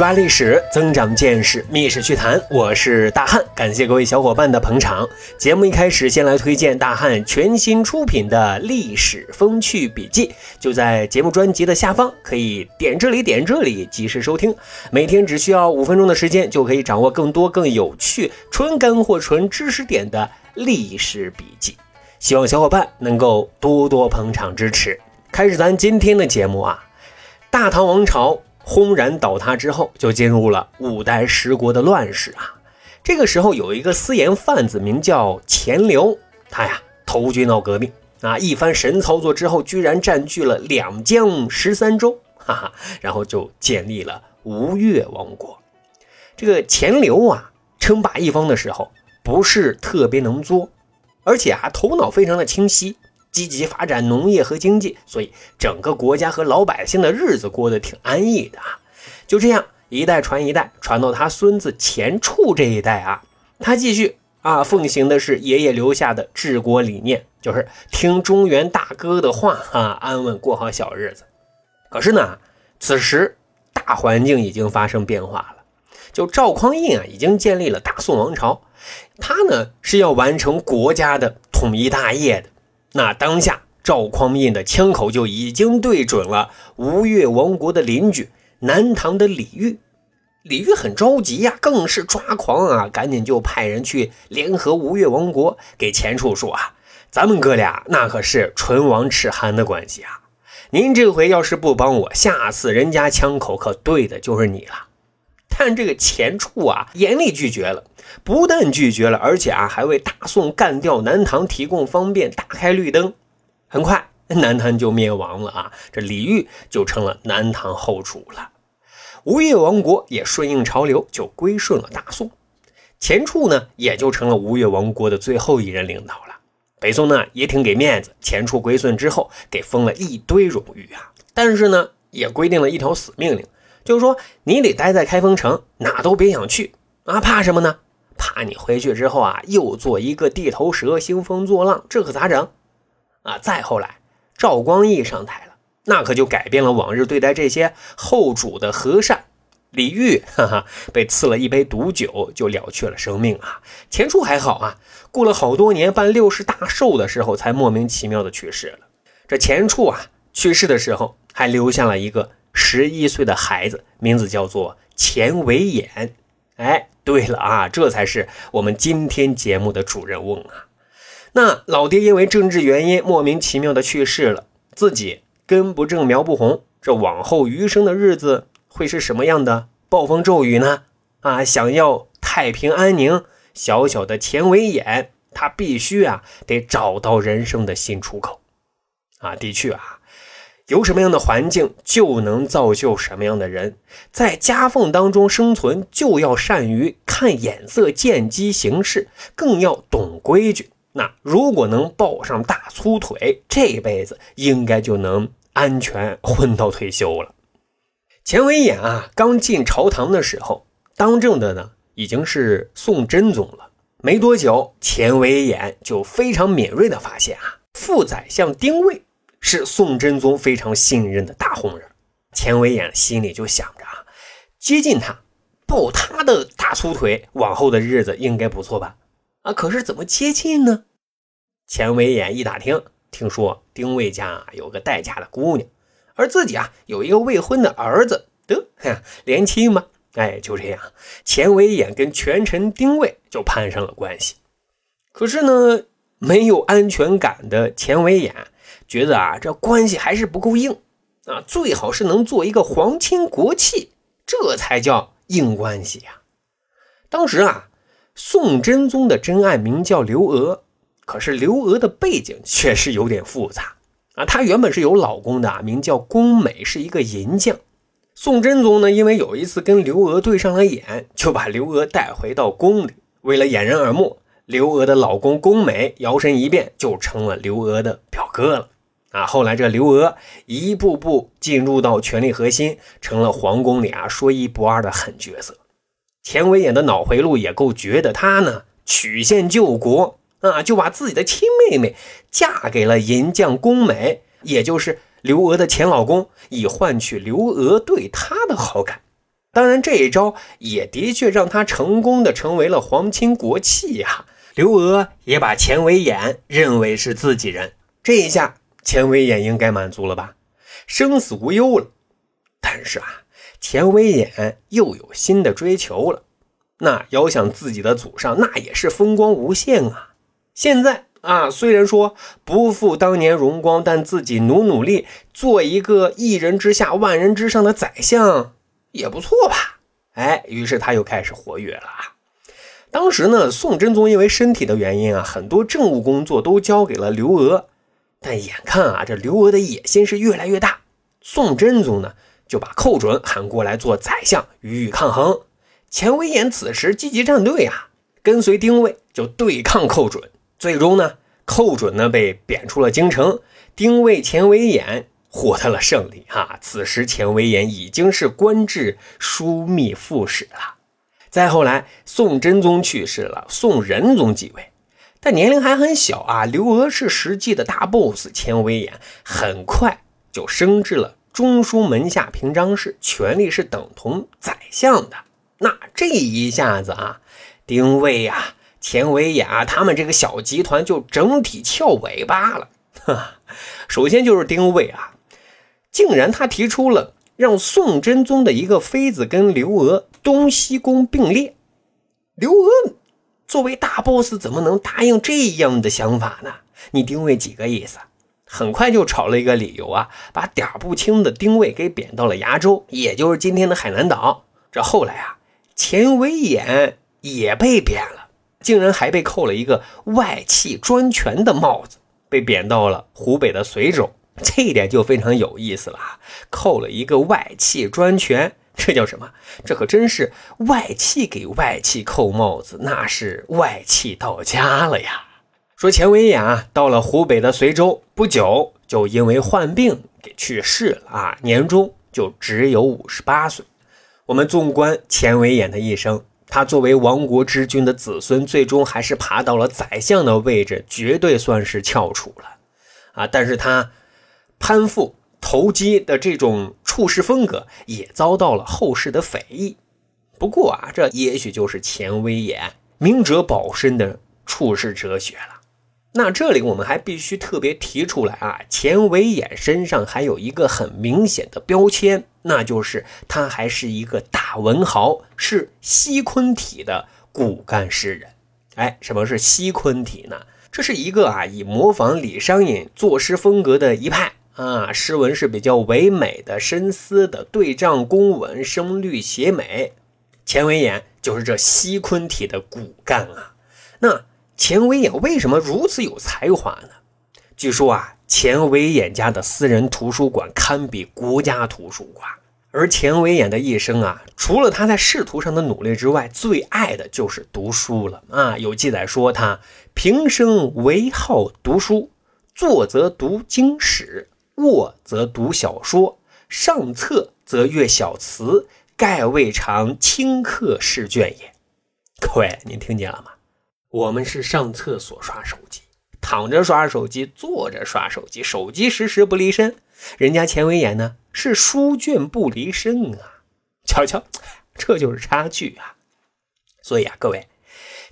挖历史，增长见识，密室趣谈，我是大汉，感谢各位小伙伴的捧场。节目一开始，先来推荐大汉全新出品的历史风趣笔记，就在节目专辑的下方，可以点这里点这里，及时收听。每天只需要五分钟的时间，就可以掌握更多更有趣、纯干货、纯知识点的历史笔记。希望小伙伴能够多多捧场支持。开始咱今天的节目啊，大唐王朝。轰然倒塌之后，就进入了五代十国的乱世啊。这个时候有一个私盐贩子，名叫钱镠，他呀投军闹革命啊，一番神操作之后，居然占据了两江十三州，哈哈，然后就建立了吴越王国。这个钱镠啊，称霸一方的时候，不是特别能作，而且啊头脑非常的清晰。积极发展农业和经济，所以整个国家和老百姓的日子过得挺安逸的啊。就这样一代传一代，传到他孙子钱俶这一代啊，他继续啊奉行的是爷爷留下的治国理念，就是听中原大哥的话啊，安稳过好小日子。可是呢，此时大环境已经发生变化了，就赵匡胤啊，已经建立了大宋王朝，他呢是要完成国家的统一大业的。那当下赵匡胤的枪口就已经对准了吴越王国的邻居南唐的李煜，李煜很着急呀，更是抓狂啊，赶紧就派人去联合吴越王国，给钱处说啊，咱们哥俩那可是唇亡齿寒的关系啊，您这回要是不帮我，下次人家枪口可对的就是你了。但这个钱俶啊，严厉拒绝了。不但拒绝了，而且啊，还为大宋干掉南唐提供方便，打开绿灯。很快，南唐就灭亡了啊！这李煜就成了南唐后主了。吴越王国也顺应潮流，就归顺了大宋。钱俶呢，也就成了吴越王国的最后一任领导了。北宋呢，也挺给面子，钱俶归顺之后，给封了一堆荣誉啊。但是呢，也规定了一条死命令。就是说，你得待在开封城，哪都别想去啊！怕什么呢？怕你回去之后啊，又做一个地头蛇，兴风作浪，这可咋整？啊！再后来，赵光义上台了，那可就改变了往日对待这些后主的和善。李煜，哈哈，被赐了一杯毒酒，就了却了生命啊！钱俶还好啊，过了好多年，办六十大寿的时候，才莫名其妙的去世了。这钱俶啊，去世的时候还留下了一个。十一岁的孩子，名字叫做钱维演。哎，对了啊，这才是我们今天节目的主人翁啊。那老爹因为政治原因莫名其妙的去世了，自己根不正苗不红，这往后余生的日子会是什么样的暴风骤雨呢？啊，想要太平安宁，小小的钱维演，他必须啊得找到人生的新出口。啊，的确啊。有什么样的环境，就能造就什么样的人。在夹缝当中生存，就要善于看眼色、见机行事，更要懂规矩。那如果能抱上大粗腿，这辈子应该就能安全混到退休了。钱维演啊，刚进朝堂的时候，当政的呢已经是宋真宗了。没多久，钱维演就非常敏锐的发现啊，副宰相丁谓。是宋真宗非常信任的大红人，钱维演心里就想着啊，接近他，抱他的大粗腿，往后的日子应该不错吧？啊，可是怎么接近呢？钱维演一打听，听说丁谓家有个待嫁的姑娘，而自己啊有一个未婚的儿子，得连亲嘛。哎，就这样，钱维演跟权臣丁谓就攀上了关系。可是呢，没有安全感的钱维演。觉得啊，这关系还是不够硬啊，最好是能做一个皇亲国戚，这才叫硬关系呀。当时啊，宋真宗的真爱名叫刘娥，可是刘娥的背景确实有点复杂啊。她原本是有老公的，名叫宫美，是一个银匠。宋真宗呢，因为有一次跟刘娥对上了眼，就把刘娥带回到宫里。为了掩人耳目，刘娥的老公宫美摇身一变，就成了刘娥的表哥了。啊，后来这刘娥一步步进入到权力核心，成了皇宫里啊说一不二的狠角色。钱维演的脑回路也够绝的，他呢曲线救国啊，就把自己的亲妹妹嫁给了银匠宫美，也就是刘娥的前老公，以换取刘娥对他的好感。当然，这一招也的确让他成功的成为了皇亲国戚呀。刘娥也把钱维演认为是自己人，这一下钱维演应该满足了吧，生死无忧了。但是啊，钱维演又有新的追求了，那遥想自己的祖上，那也是风光无限啊。现在啊，虽然说不复当年荣光，但自己努努力，做一个一人之下万人之上的宰相。也不错吧？哎，于是他又开始活跃了啊。当时呢，宋真宗因为身体的原因啊，很多政务工作都交给了刘娥。但眼看啊，这刘娥的野心是越来越大，宋真宗呢就把寇准喊过来做宰相，与以抗衡。钱维演此时积极站队啊，跟随丁谓就对抗寇准。最终呢，寇准呢被贬出了京城，丁谓、钱维演。获得了胜利哈！此时钱维演已经是官至枢密副使了。再后来，宋真宗去世了，宋仁宗继位，但年龄还很小啊。刘娥是实际的大 boss，钱维演很快就升至了中书门下平章事，权力是等同宰相的。那这一下子啊，丁谓呀、钱维演啊，他们这个小集团就整体翘尾巴了。哈，首先就是丁谓啊。竟然他提出了让宋真宗的一个妃子跟刘娥东西宫并列，刘娥作为大 boss 怎么能答应这样的想法呢？你丁位几个意思？很快就炒了一个理由啊，把点不清的丁位给贬到了崖州，也就是今天的海南岛。这后来啊，钱维演也被贬了，竟然还被扣了一个外戚专权的帽子，被贬到了湖北的随州。这一点就非常有意思了啊，扣了一个外戚专权，这叫什么？这可真是外戚给外戚扣帽子，那是外戚到家了呀！说钱维演，到了湖北的随州不久，就因为患病给去世了啊，年终就只有五十八岁。我们纵观钱维演的一生，他作为亡国之君的子孙，最终还是爬到了宰相的位置，绝对算是翘楚了啊！但是他。攀附投机的这种处事风格也遭到了后世的非议。不过啊，这也许就是钱维演明哲保身的处世哲学了。那这里我们还必须特别提出来啊，钱维演身上还有一个很明显的标签，那就是他还是一个大文豪，是西昆体的骨干诗人。哎，什么是西昆体呢？这是一个啊，以模仿李商隐作诗风格的一派。啊，诗文是比较唯美的、深思的，对仗工稳，声律写美。钱维演就是这西昆体的骨干啊。那钱维演为什么如此有才华呢？据说啊，钱维演家的私人图书馆堪比国家图书馆。而钱维演的一生啊，除了他在仕途上的努力之外，最爱的就是读书了啊。有记载说他平生唯好读书，坐则读经史。卧则读小说，上策则阅小词，盖未尝顷刻试卷也。各位，您听见了吗？我们是上厕所刷手机，躺着刷手机，坐着刷手机，手机时时不离身。人家钱维演呢，是书卷不离身啊。瞧瞧，这就是差距啊。所以啊，各位，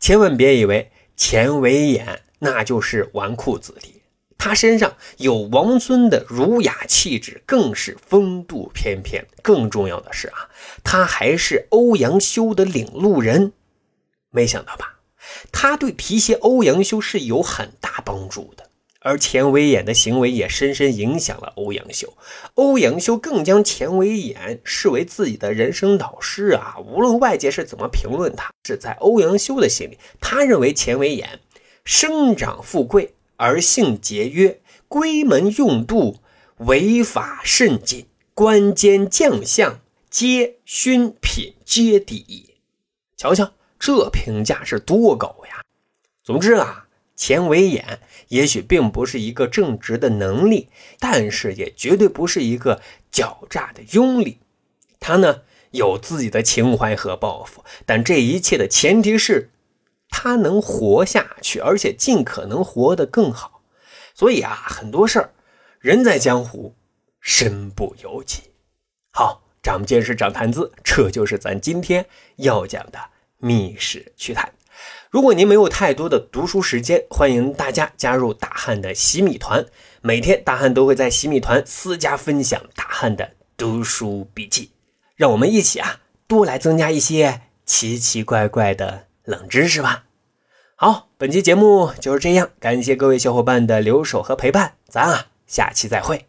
千万别以为钱维演那就是纨绔子弟。他身上有王孙的儒雅气质，更是风度翩翩。更重要的是啊，他还是欧阳修的领路人。没想到吧？他对提携欧阳修是有很大帮助的，而钱维演的行为也深深影响了欧阳修。欧阳修更将钱维演视为自己的人生导师啊！无论外界是怎么评论他，是在欧阳修的心里，他认为钱维演生长富贵。而性节约，闺门用度，违法甚谨，官监将相皆勋品皆第一。瞧瞧，这评价是多高呀！总之啊，钱维演也许并不是一个正直的能力，但是也绝对不是一个狡诈的庸吏。他呢有自己的情怀和抱负，但这一切的前提是。他能活下去，而且尽可能活得更好。所以啊，很多事儿，人在江湖，身不由己。好，长见识、长谈资，这就是咱今天要讲的密室趣谈。如果您没有太多的读书时间，欢迎大家加入大汉的洗米团。每天大汉都会在洗米团私家分享大汉的读书笔记，让我们一起啊，多来增加一些奇奇怪怪的冷知识吧。好，本期节目就是这样，感谢各位小伙伴的留守和陪伴，咱啊下期再会。